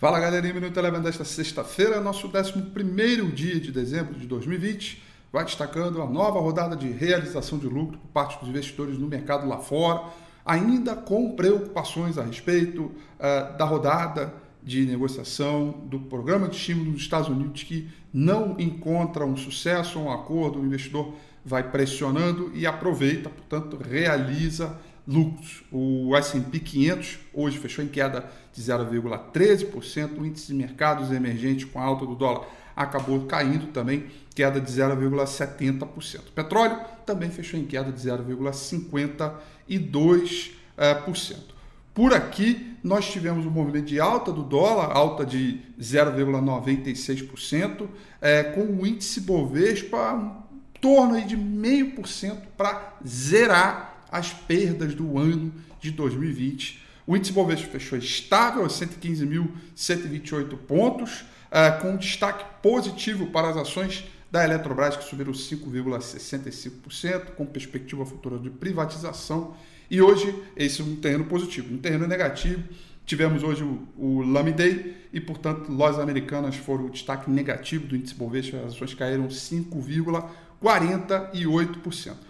Fala galerinha, Minuto Eleven desta sexta-feira, nosso 11 dia de dezembro de 2020, vai destacando a nova rodada de realização de lucro por parte dos investidores no mercado lá fora, ainda com preocupações a respeito uh, da rodada de negociação do programa de estímulo dos Estados Unidos que não encontra um sucesso, um acordo, o investidor vai pressionando e aproveita, portanto, realiza lucros. O S&P 500 hoje fechou em queda de 0,13%, o índice de mercados emergentes com a alta do dólar acabou caindo também, queda de 0,70%. Petróleo também fechou em queda de 0,52%. Por aqui, nós tivemos um movimento de alta do dólar, alta de 0,96%, é, com o índice Bovespa em torno de 0,5% para zerar as perdas do ano de 2020. O índice Bovespa fechou estável a 115.128 pontos, uh, com destaque positivo para as ações da Eletrobras, que subiram 5,65%, com perspectiva futura de privatização. E hoje, esse é um terreno positivo. Um terreno negativo, tivemos hoje o, o Day e, portanto, lojas americanas foram o destaque negativo do índice Bovespa, as ações caíram 5,48%.